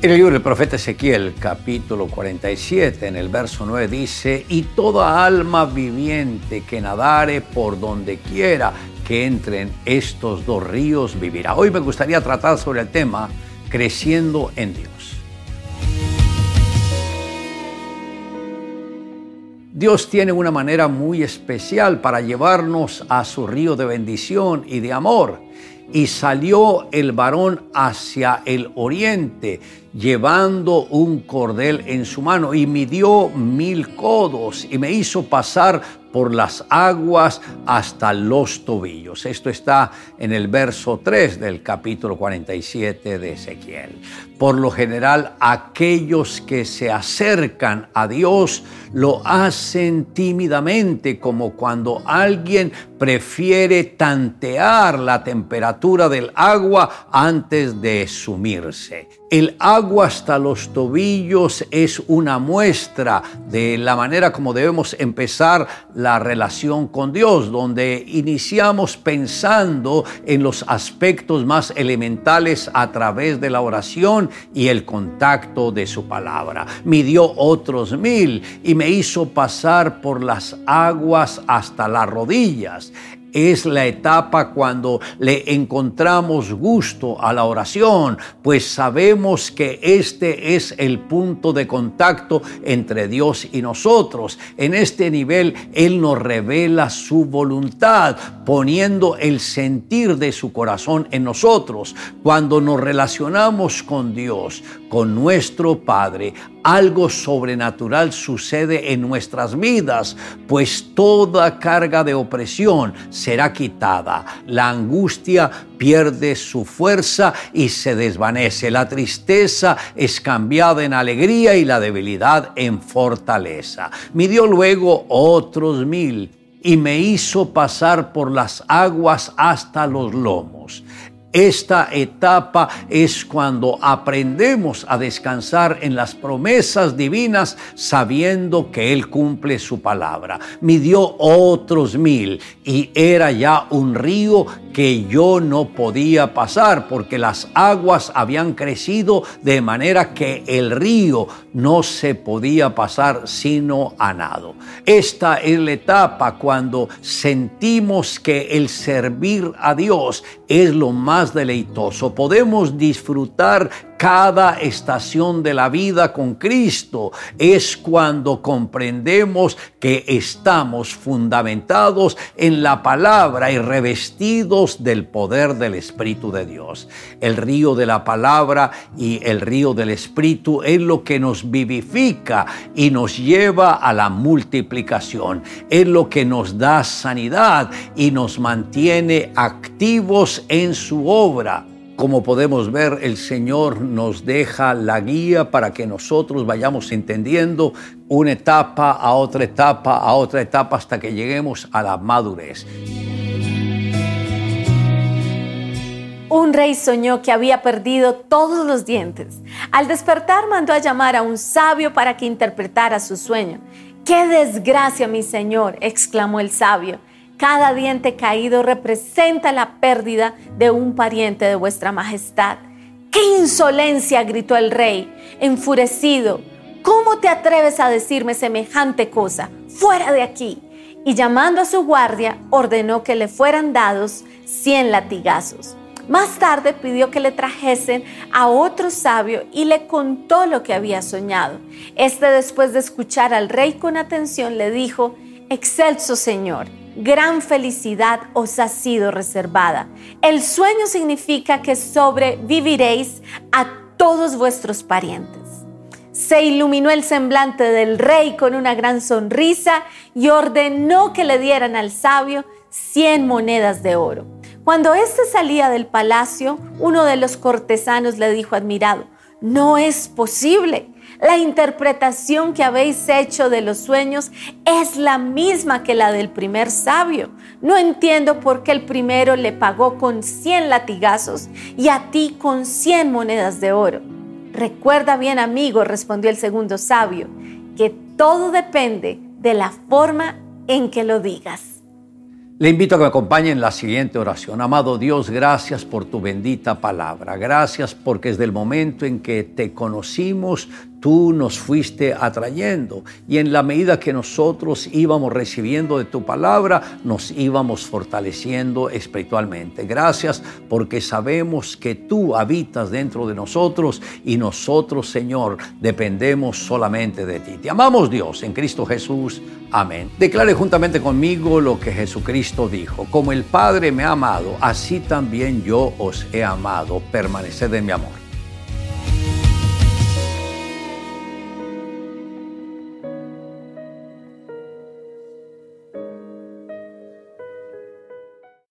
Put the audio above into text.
En el libro del profeta Ezequiel, capítulo 47, en el verso 9 dice, y toda alma viviente que nadare por donde quiera que entren estos dos ríos vivirá. Hoy me gustaría tratar sobre el tema creciendo en Dios. Dios tiene una manera muy especial para llevarnos a su río de bendición y de amor. Y salió el varón hacia el oriente llevando un cordel en su mano y midió mil codos y me hizo pasar por las aguas hasta los tobillos. Esto está en el verso 3 del capítulo 47 de Ezequiel. Por lo general, aquellos que se acercan a Dios lo hacen tímidamente, como cuando alguien prefiere tantear la temperatura del agua antes de sumirse. El agua hasta los tobillos es una muestra de la manera como debemos empezar la relación con Dios, donde iniciamos pensando en los aspectos más elementales a través de la oración y el contacto de su palabra. Midió otros mil y me hizo pasar por las aguas hasta las rodillas es la etapa cuando le encontramos gusto a la oración, pues sabemos que este es el punto de contacto entre Dios y nosotros. En este nivel Él nos revela su voluntad, poniendo el sentir de su corazón en nosotros. Cuando nos relacionamos con Dios, con nuestro Padre, algo sobrenatural sucede en nuestras vidas, pues toda carga de opresión será quitada. La angustia pierde su fuerza y se desvanece. La tristeza es cambiada en alegría y la debilidad en fortaleza. Midió luego otros mil y me hizo pasar por las aguas hasta los lomos. Esta etapa es cuando aprendemos a descansar en las promesas divinas sabiendo que Él cumple su palabra. Midió otros mil y era ya un río que yo no podía pasar porque las aguas habían crecido de manera que el río no se podía pasar sino a nado. Esta es la etapa cuando sentimos que el servir a Dios es lo más deleitoso. Podemos disfrutar cada estación de la vida con Cristo es cuando comprendemos que estamos fundamentados en la palabra y revestidos del poder del Espíritu de Dios. El río de la palabra y el río del Espíritu es lo que nos vivifica y nos lleva a la multiplicación. Es lo que nos da sanidad y nos mantiene activos en su obra. Como podemos ver, el Señor nos deja la guía para que nosotros vayamos entendiendo una etapa a otra etapa, a otra etapa, hasta que lleguemos a la madurez. Un rey soñó que había perdido todos los dientes. Al despertar mandó a llamar a un sabio para que interpretara su sueño. ¡Qué desgracia, mi señor! exclamó el sabio. Cada diente caído representa la pérdida de un pariente de vuestra majestad. ¡Qué insolencia! gritó el rey, enfurecido. ¿Cómo te atreves a decirme semejante cosa? Fuera de aquí. Y llamando a su guardia, ordenó que le fueran dados cien latigazos. Más tarde pidió que le trajesen a otro sabio y le contó lo que había soñado. Este después de escuchar al rey con atención le dijo, Excelso Señor, gran felicidad os ha sido reservada. El sueño significa que sobreviviréis a todos vuestros parientes. Se iluminó el semblante del rey con una gran sonrisa y ordenó que le dieran al sabio cien monedas de oro. Cuando éste salía del palacio, uno de los cortesanos le dijo admirado, no es posible. La interpretación que habéis hecho de los sueños es la misma que la del primer sabio. No entiendo por qué el primero le pagó con 100 latigazos y a ti con 100 monedas de oro. Recuerda bien, amigo, respondió el segundo sabio, que todo depende de la forma en que lo digas. Le invito a que me acompañe en la siguiente oración. Amado Dios, gracias por tu bendita palabra. Gracias porque desde el momento en que te conocimos, tú nos fuiste atrayendo y en la medida que nosotros íbamos recibiendo de tu palabra, nos íbamos fortaleciendo espiritualmente. Gracias porque sabemos que tú habitas dentro de nosotros y nosotros, Señor, dependemos solamente de ti. Te amamos Dios en Cristo Jesús. Amén. Declare juntamente conmigo lo que Jesucristo dijo. Como el Padre me ha amado, así también yo os he amado. Permaneced en mi amor.